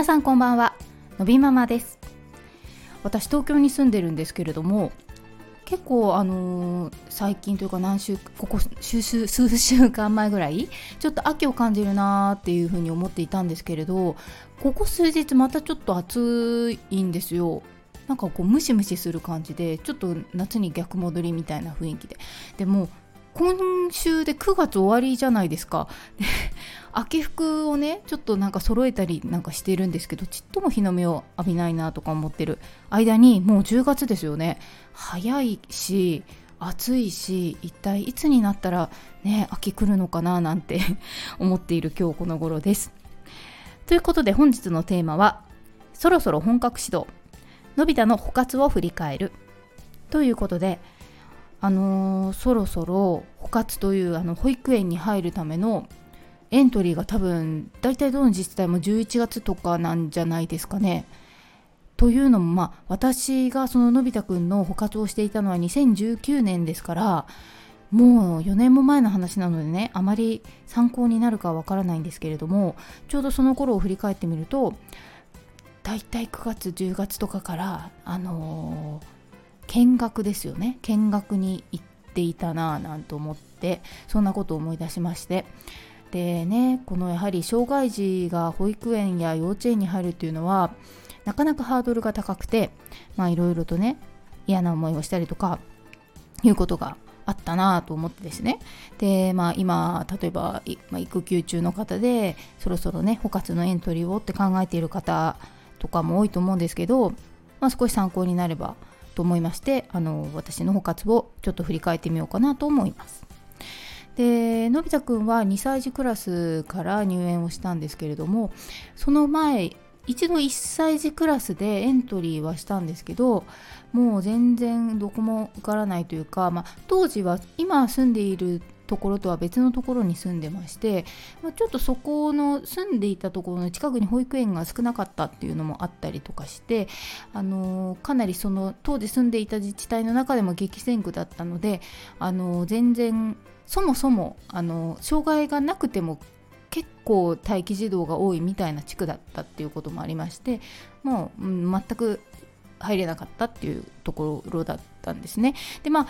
皆さんこんばんは。のびママです。私東京に住んでるんですけれども結構あのー、最近というか何週ここ数数週間前ぐらいちょっと秋を感じるなーっていうふうに思っていたんですけれどここ数日またちょっと暑いんですよ。なんかこうムシムシする感じでちょっと夏に逆戻りみたいな雰囲気で。でも今週で9月終わりじゃないですか。秋服をねちょっとなんか揃えたりなんかしてるんですけどちっとも日の目を浴びないなとか思ってる間にもう10月ですよね。早いし暑いし一体いつになったらね秋来るのかななんて 思っている今日この頃です。ということで本日のテーマはそろそろ本格始動。のび太の枯渇を振り返る。ということであのー、そろそろ枯渇というあの保育園に入るためのエントリーが多分大体どの自治体も11月とかなんじゃないですかね。というのもまあ私がそののび太くんの枯渇をしていたのは2019年ですからもう4年も前の話なのでねあまり参考になるかわからないんですけれどもちょうどその頃を振り返ってみると大体9月10月とかからあのー見学ですよね見学に行っていたなぁなんて思ってそんなことを思い出しましてでねこのやはり障害児が保育園や幼稚園に入るっていうのはなかなかハードルが高くてまあいろいろとね嫌な思いをしたりとかいうことがあったなと思ってですねでまあ今例えば、まあ、育休中の方でそろそろね枯渇のエントリーをって考えている方とかも多いと思うんですけど、まあ、少し参考になればと思いましてあの私の保活をちょっと振り返ってみようかなと思います。でのび太くんは2歳児クラスから入園をしたんですけれどもその前一度1歳児クラスでエントリーはしたんですけどもう全然どこも受からないというか、まあ、当時は今住んでいるところとは別のところに住んでまして、まあ、ちょっとそこの住んでいたところの近くに保育園が少なかったっていうのもあったりとかして、あのー、かなりその当時住んでいた自治体の中でも激戦区だったので、あのー、全然そもそも、あの、障害がなくても結構待機児童が多いみたいな地区だったっていうこともありましてもう、全く入れなかったっていうところだったんですね。でまあ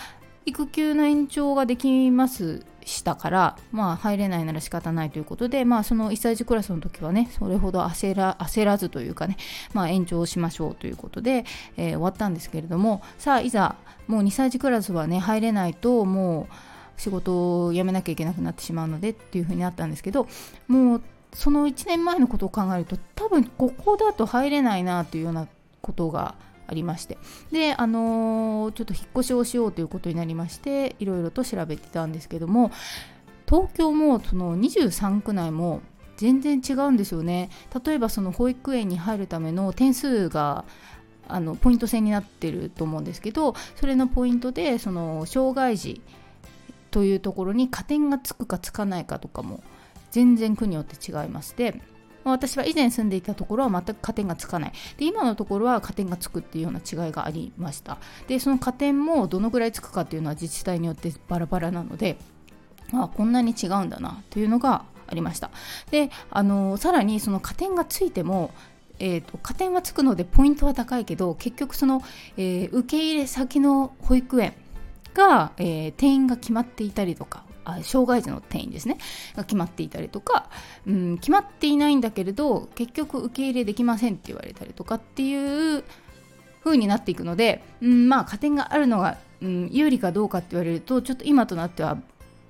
育休の延長ができますしたから、まあ、入れないなら仕方ないということで、まあ、その1歳児クラスの時はねそれほど焦ら焦らずというかね、まあ、延長しましょうということで、えー、終わったんですけれどもさあいざもう2歳児クラスはね入れないともう仕事を辞めなきゃいけなくなってしまうのでっていうふうになったんですけどもうその1年前のことを考えると多分ここだと入れないなというようなことがありましてであのー、ちょっと引っ越しをしようということになりましていろいろと調べてたんですけども東京もその23区内も全然違うんですよね。例えばその保育園に入るための点数があのポイント制になってると思うんですけどそれのポイントでその障害児というところに加点がつくかつかないかとかも全然区によって違いまして私は以前住んでいたところは全く加点がつかない。で今のところは加点がつくっていうような違いがありました。でその加点もどのぐらいつくかっていうのは自治体によってバラバラなのであこんなに違うんだなというのがありました。であのさらにその加点がついてもえーと、加点はつくのでポイントは高いけど結局その、えー、受け入れ先の保育園が、えー、定員が決まっていたりとかあ障害児の定員ですねが決まっていたりとか、うん、決まっていないんだけれど結局受け入れできませんって言われたりとかっていう風になっていくので、うん、まあ加点があるのが、うん、有利かどうかって言われるとちょっと今となっては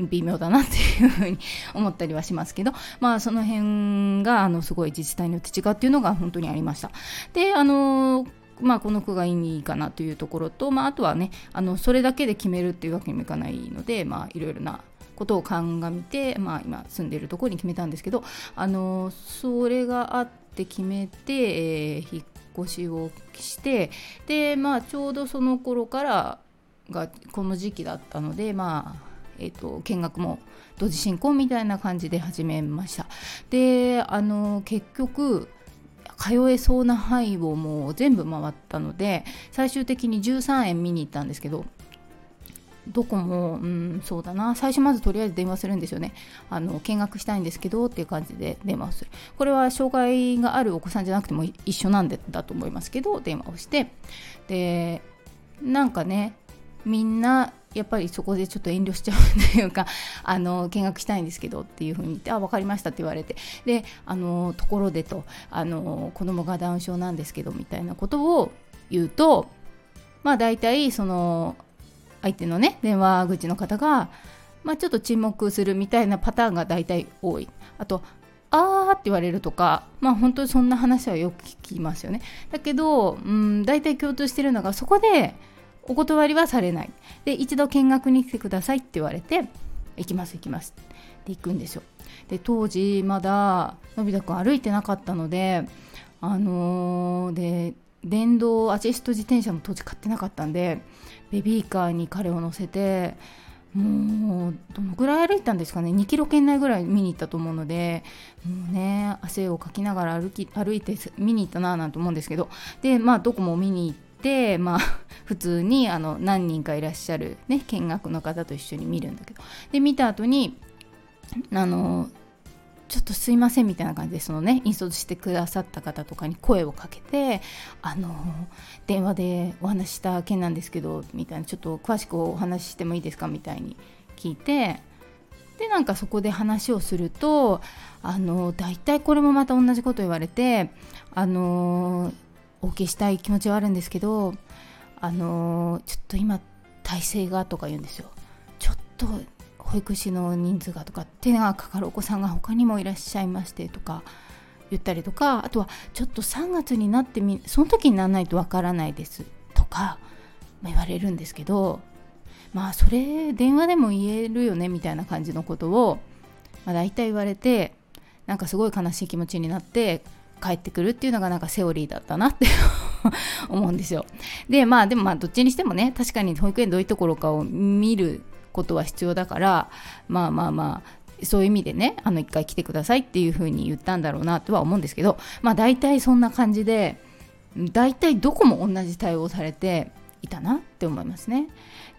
微妙だなっていうふうに思ったりはしますけど、まあその辺があのすごい自治体によって違うっていうのが本当にありました。で、あのまあ、この句がいいかなというところと、まあ、あとはねあのそれだけで決めるっていうわけにもいかないので、まあ、いろいろなことを鑑みて、まあ、今住んでいるところに決めたんですけどあのそれがあって決めて、えー、引っ越しをしてで、まあ、ちょうどその頃からがこの時期だったので、まあえーと、見学も同時進行みたいな感じで始めました。であの結局通えそうな範囲をもう全部回ったので最終的に13円見に行ったんですけどどこも、うん、そうだな。最初まずとりあえず電話するんですよね。あの見学したいんですけどっていう感じで電話をする。これは障害があるお子さんじゃなくても一緒なんでだと思いますけど電話をして。でなんかねみんなやっぱりそこでちょっと遠慮しちゃうというか あの見学したいんですけどっていうふうに言ってあ分かりましたって言われて。であのところでとあの子供がダウン症なんですけどみたいなことを言うとまあ大体その相手のね電話口の方が、まあ、ちょっと沈黙するみたいなパターンが大体多い。あとあーって言われるとかまあ本当にそんな話はよく聞きますよね。だけど、うん、大体共通してるのがそこでお断りはされない。で一度見学に来てくださいって言われて行きます行きます。って行くんですよ。で当時まだのび太くん歩いてなかったのであのー、で電動アシスト自転車も当時買ってなかったんでベビーカーに彼を乗せてもうどのぐらい歩いたんですかね。2キロ圏内ぐらい見に行ったと思うのでもうね汗をかきながら歩き歩いて見に行ったななんて思うんですけど。でまあどこも見に行ってまあ 普通にあの何人かいらっしゃるね見学の方と一緒に見るんだけど。で見た後にあのちょっとすいませんみたいな感じでそのね引率してくださった方とかに声をかけてあの電話でお話した件なんですけどみたいなちょっと詳しくお話ししてもいいですかみたいに聞いてでなんかそこで話をするとあの大体これもまた同じこと言われてあのお受けしたい気持ちはあるんですけどあのちょっと今体制がとか言うんですよ。ちょっと保育士の人数がとか手がかかるお子さんが他にもいらっしゃいましてとか言ったりとかあとはちょっと3月になってみその時にならないとわからないですとか、ま言われるんですけどまあそれ電話でも言えるよねみたいな感じのことを、まあ、大体言われてなんかすごい悲しい気持ちになって帰ってくるっていうのがなんかセオリーだったなって 思うんですよ。でまあでもまあどっちにしてもね確かに保育園どういうところかを見ることは必要だからまあまあまあそういう意味でねあの一回来てくださいっていうふうに言ったんだろうなとは思うんですけどまあ大体そんな感じで大体どこも同じ対応されていたなって思いますね。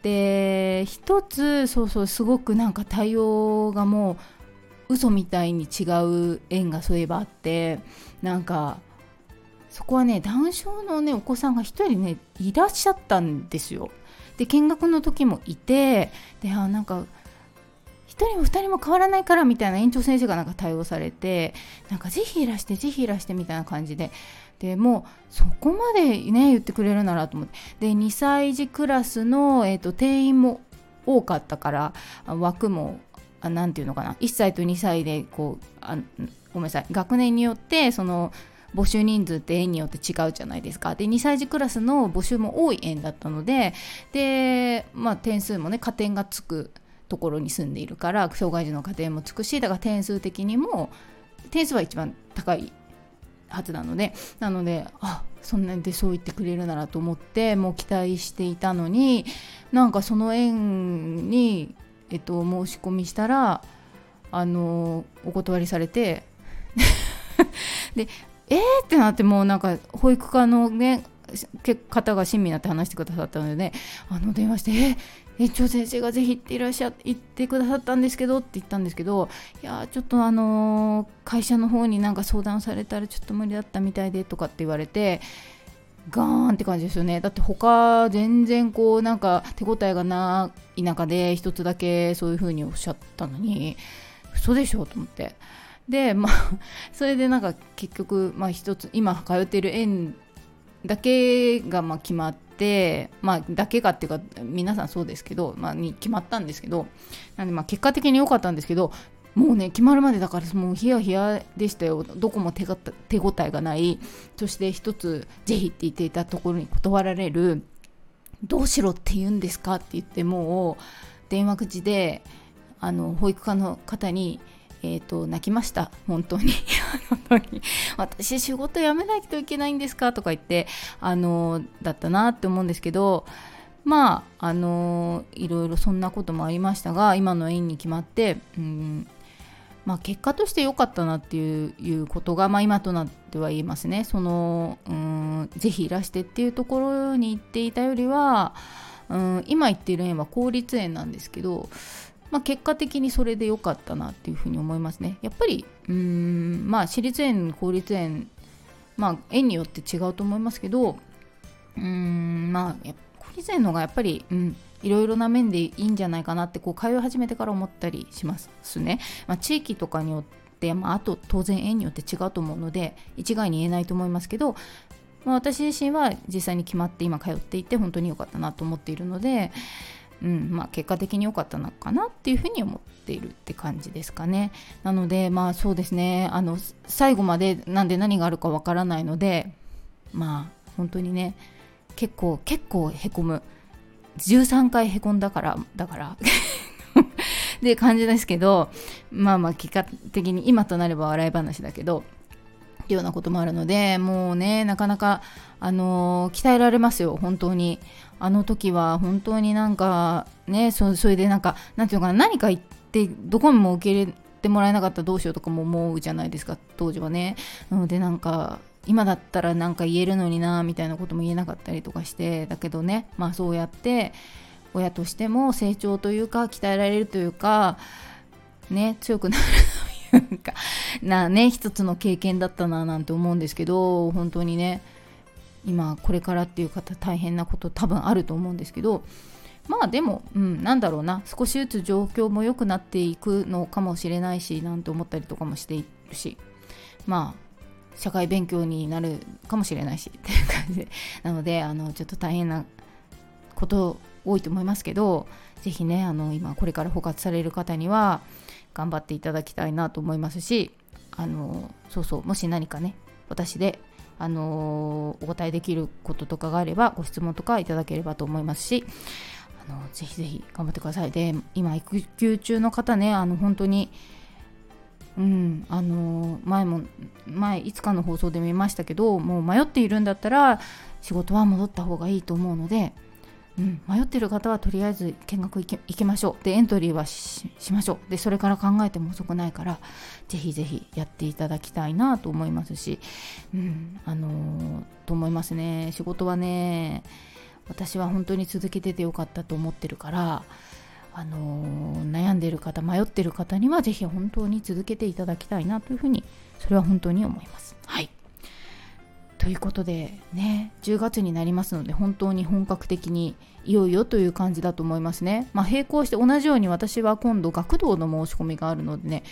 で一つそうそうすごくなんか対応がもう嘘みたいに違う縁がそういえばあってなんかそこはねダウン症のねお子さんが1人ねいらっしゃったんですよ。で見学の時もいてであなんか1人も2人も変わらないからみたいな園長先生がなんか対応されてなんかぜひいらしてぜひいらしてみたいな感じででもうそこまでね言ってくれるならと思ってで2歳児クラスの、えーと、定員も多かったから枠も何て言うのかな。1歳と2歳でこうあごめんなさい。学年によってその募集人数って園によって違うじゃないですか。で2歳児クラスの募集も多い園だったのでで、まあ、点数もね加点がつくところに住んでいるから障害児の加点もつくしだから点数的にも点数は一番高いはずなのでなのであそんなでそう言ってくれるならと思ってもう期待していたのになんかその園に、えっと、申し込みしたらあのお断りされて でえー？ってなってもうなんか保育課のね方が親身になって話してくださったので、ね、あの電話して「え園長先生がぜひ行っていらっしゃ行ってくださったんですけど」って言ったんですけどいやちょっとあのー、会社の方になんか相談されたらちょっと無理だったみたいでとかって言われてガーンって感じですよねだって他全然こうなんか手応えがない中で一つだけそういう風におっしゃったのに嘘でしょと思って。でまあ それでなんか結局まあ一つ今通っている園だけがまあ決まってまあだけがっていうか皆さんそうですけど、まあ、に決まったんですけどなんでまあ結果的に良かったんですけどもうね決まるまでだからもうヒヤヒヤでしたよ。どこも手が手応えがない。そして一つぜひって言っていたところに断られる。どうしろって言うんですかって言ってもう電話口であの保育課の方にえーと、泣きました。本当に。私仕事辞めないといけないんですかとか言ってあのだったなって思うんですけどまああのいろいろそんなこともありましたが今の園に決まってうんまあ、結果として良かったなっていうことが、まあ、今となっては言えますねそのうんぜひいらしてっていうところに行っていたよりはうん今行っている園は公立園なんですけど、まあ、結果的にそれで良かったなっていうふうに思いますね。やっぱりうんまあ私立園公立園まあ園によって違うと思いますけどうんまあ公立園のがやっぱり、うん、いろいろな面でいいんじゃないかなってこう通い始めてから思ったりしますね。まあ、地域とかによって、まあ、あと当然園によって違うと思うので一概に言えないと思いますけど、まあ、私自身は実際に決まって今通っていて本当に良かったなと思っているので、うんまあ、結果的に良かったのかなっていうふうに思っているって感じですかね。なのでまあそうですねあの最後までなんで何があるかわからないのでまあ本当にね結構結構へこむ13回へこんだからだから。で感じですけどまあまあ結果的に今となれば笑い話だけどいうようなこともあるのでもうねなかなかあのー、鍛えられますよ本当に。あの時は本当になんかねそそれでなんかなんていうのかな何か言ってどこにも受け入れてもらえなかったらどうしようとかも思うじゃないですか当時はね。なのでなんか今だったらなんか言えるのになみたいなことも言えなかったりとかしてだけどねまあそうやって親としても成長というか鍛えられるというかね強くなるというか なね一つの経験だったななんて思うんですけど本当にね今これからっていう方大変なこと多分あると思うんですけどまあでも、うん、なんだろうな少しずつ状況も良くなっていくのかもしれないしなんて思ったりとかもしているしまあ社会勉強になるかもしれないしっていう感じで。なのであのちょっと大変なこと多いと思いますけど是非ねあの今これから包括される方には頑張っていただきたいなと思いますしあのそうそうもし何かね私であのお答えできることとかがあればご質問とかいただければと思いますしあのぜひぜひ頑張ってください。で今育休中の方ねあの本当にうん、あの前も前いつかの放送で見ましたけどもう迷っているんだったら仕事は戻った方がいいと思うので、うん、迷ってる方はとりあえず見学行きましょう。でエントリーはしましょう。でそれから考えても遅くないからぜひぜひやっていただきたいなと思いますし、うん、あのと思いますね。仕事はね私は本当に続けててよかったと思ってるからあの、悩んでいる方迷っている方には是非本当に続けていただきたいなというふうにそれは本当に思います。はいということでね10月になりますので本当に本格的にいよいよという感じだと思いますね。まあ、並行して同じように私は今度学童の申し込みがあるのでね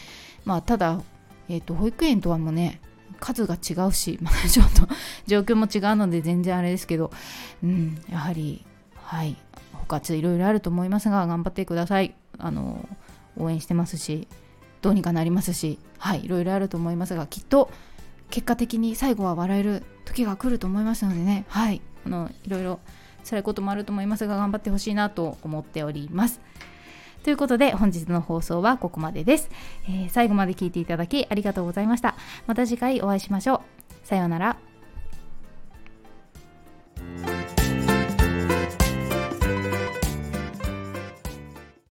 まあただ、えーと、保育園とはもうね数が違うし、まあ、ちょっと状況も違うので全然あれですけど、うん、やはりはい活いろいろあると思いますが頑張ってください。あの応援してますしどうにかなりますしはいいろいろあると思いますがきっと結果的に最後は笑える時が来ると思いますのでね。はいあのいろいろ辛いこともあると思いますが頑張ってほしいなと思っております。ということで本日の放送はここまでです、えー、最後まで聞いていただきありがとうございました。また次回お会いしましょう。さようなら。